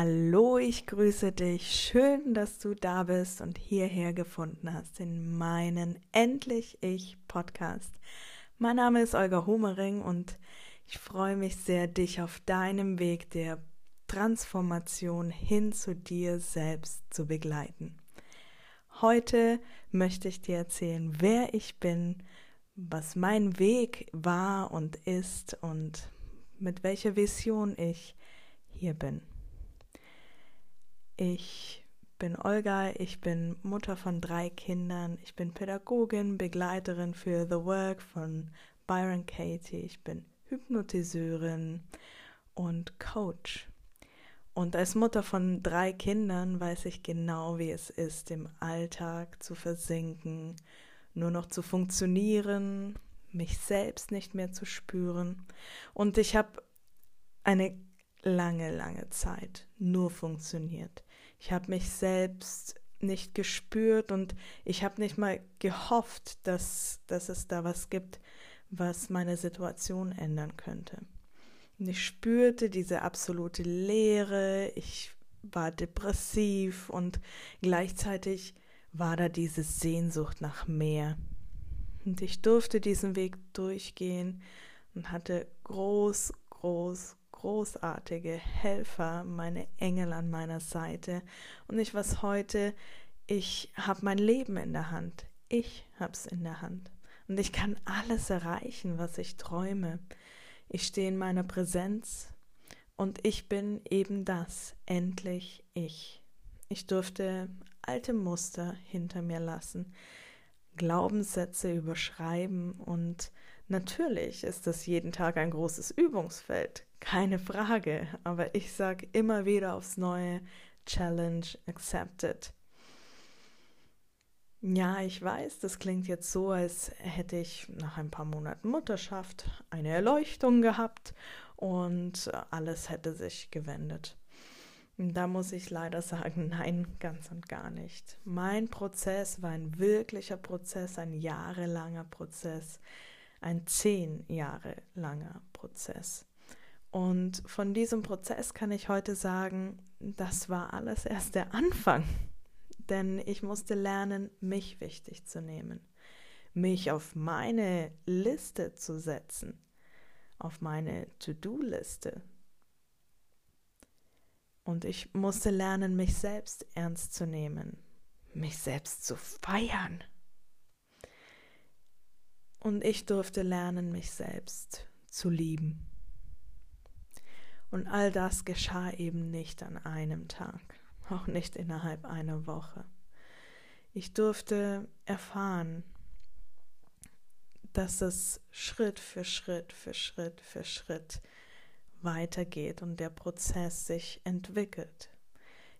Hallo, ich grüße dich. Schön, dass du da bist und hierher gefunden hast in meinen Endlich Ich Podcast. Mein Name ist Olga Homering und ich freue mich sehr, dich auf deinem Weg der Transformation hin zu dir selbst zu begleiten. Heute möchte ich dir erzählen, wer ich bin, was mein Weg war und ist und mit welcher Vision ich hier bin. Ich bin Olga, ich bin Mutter von drei Kindern, ich bin Pädagogin, Begleiterin für The Work von Byron Katie, ich bin Hypnotiseurin und Coach. Und als Mutter von drei Kindern weiß ich genau, wie es ist, im Alltag zu versinken, nur noch zu funktionieren, mich selbst nicht mehr zu spüren. Und ich habe eine lange, lange Zeit nur funktioniert. Ich habe mich selbst nicht gespürt und ich habe nicht mal gehofft, dass, dass es da was gibt, was meine Situation ändern könnte. Und ich spürte diese absolute Leere, ich war depressiv und gleichzeitig war da diese Sehnsucht nach mehr. Und ich durfte diesen Weg durchgehen und hatte groß, groß, großartige Helfer, meine Engel an meiner Seite. Und ich was heute, ich habe mein Leben in der Hand. Ich habe es in der Hand. Und ich kann alles erreichen, was ich träume. Ich stehe in meiner Präsenz und ich bin eben das, endlich ich. Ich durfte alte Muster hinter mir lassen, Glaubenssätze überschreiben und natürlich ist das jeden Tag ein großes Übungsfeld, keine Frage, aber ich sage immer wieder aufs neue Challenge accepted. Ja, ich weiß, das klingt jetzt so, als hätte ich nach ein paar Monaten Mutterschaft eine Erleuchtung gehabt und alles hätte sich gewendet. Da muss ich leider sagen, nein, ganz und gar nicht. Mein Prozess war ein wirklicher Prozess, ein jahrelanger Prozess, ein zehn Jahre langer Prozess. Und von diesem Prozess kann ich heute sagen, das war alles erst der Anfang. Denn ich musste lernen, mich wichtig zu nehmen, mich auf meine Liste zu setzen, auf meine To-Do-Liste. Und ich musste lernen, mich selbst ernst zu nehmen, mich selbst zu feiern. Und ich durfte lernen, mich selbst zu lieben. Und all das geschah eben nicht an einem Tag, auch nicht innerhalb einer Woche. Ich durfte erfahren, dass es Schritt für Schritt für Schritt für Schritt weitergeht und der Prozess sich entwickelt.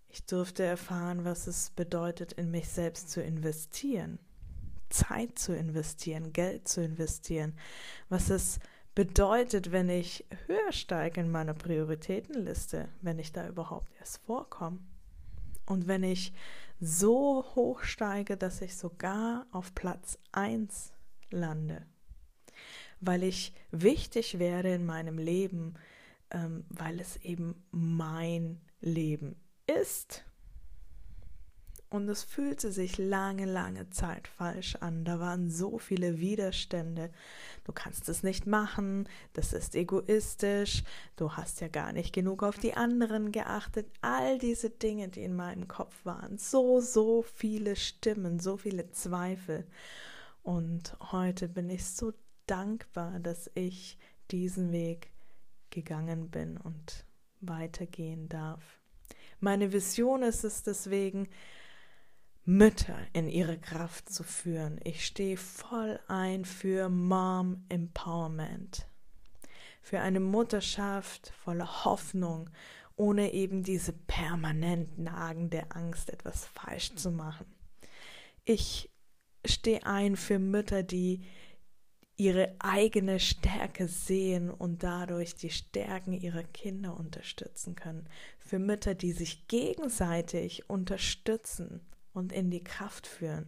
Ich durfte erfahren, was es bedeutet, in mich selbst zu investieren, Zeit zu investieren, Geld zu investieren, was es bedeutet, wenn ich höher steige in meiner Prioritätenliste, wenn ich da überhaupt erst vorkomme. Und wenn ich so hoch steige, dass ich sogar auf Platz 1 lande, weil ich wichtig werde in meinem Leben, ähm, weil es eben mein Leben ist und es fühlte sich lange, lange Zeit falsch an. Da waren so viele Widerstände. Du kannst es nicht machen, das ist egoistisch, du hast ja gar nicht genug auf die anderen geachtet. All diese Dinge, die in meinem Kopf waren. So, so viele Stimmen, so viele Zweifel. Und heute bin ich so dankbar, dass ich diesen Weg gegangen bin und weitergehen darf. Meine Vision ist es deswegen, Mütter in ihre Kraft zu führen. Ich stehe voll ein für Mom Empowerment, für eine Mutterschaft voller Hoffnung, ohne eben diese permanent nagende Angst, etwas falsch zu machen. Ich stehe ein für Mütter, die ihre eigene Stärke sehen und dadurch die Stärken ihrer Kinder unterstützen können. Für Mütter, die sich gegenseitig unterstützen und in die Kraft führen.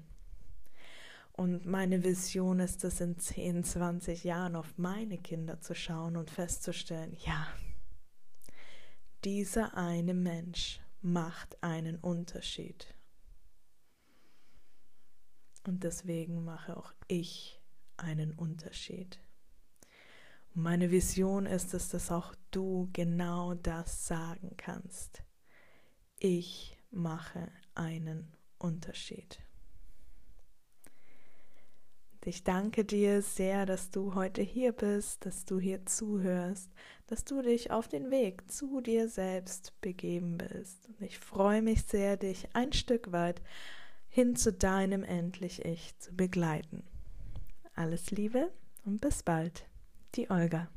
Und meine Vision ist es, in 10, 20 Jahren auf meine Kinder zu schauen und festzustellen, ja, dieser eine Mensch macht einen Unterschied. Und deswegen mache auch ich einen Unterschied. Und meine Vision ist es, dass auch du genau das sagen kannst. Ich mache einen Unterschied. Ich danke dir sehr, dass du heute hier bist, dass du hier zuhörst, dass du dich auf den Weg zu dir selbst begeben bist. Und ich freue mich sehr, dich ein Stück weit hin zu deinem endlich Ich zu begleiten. Alles Liebe und bis bald, die Olga.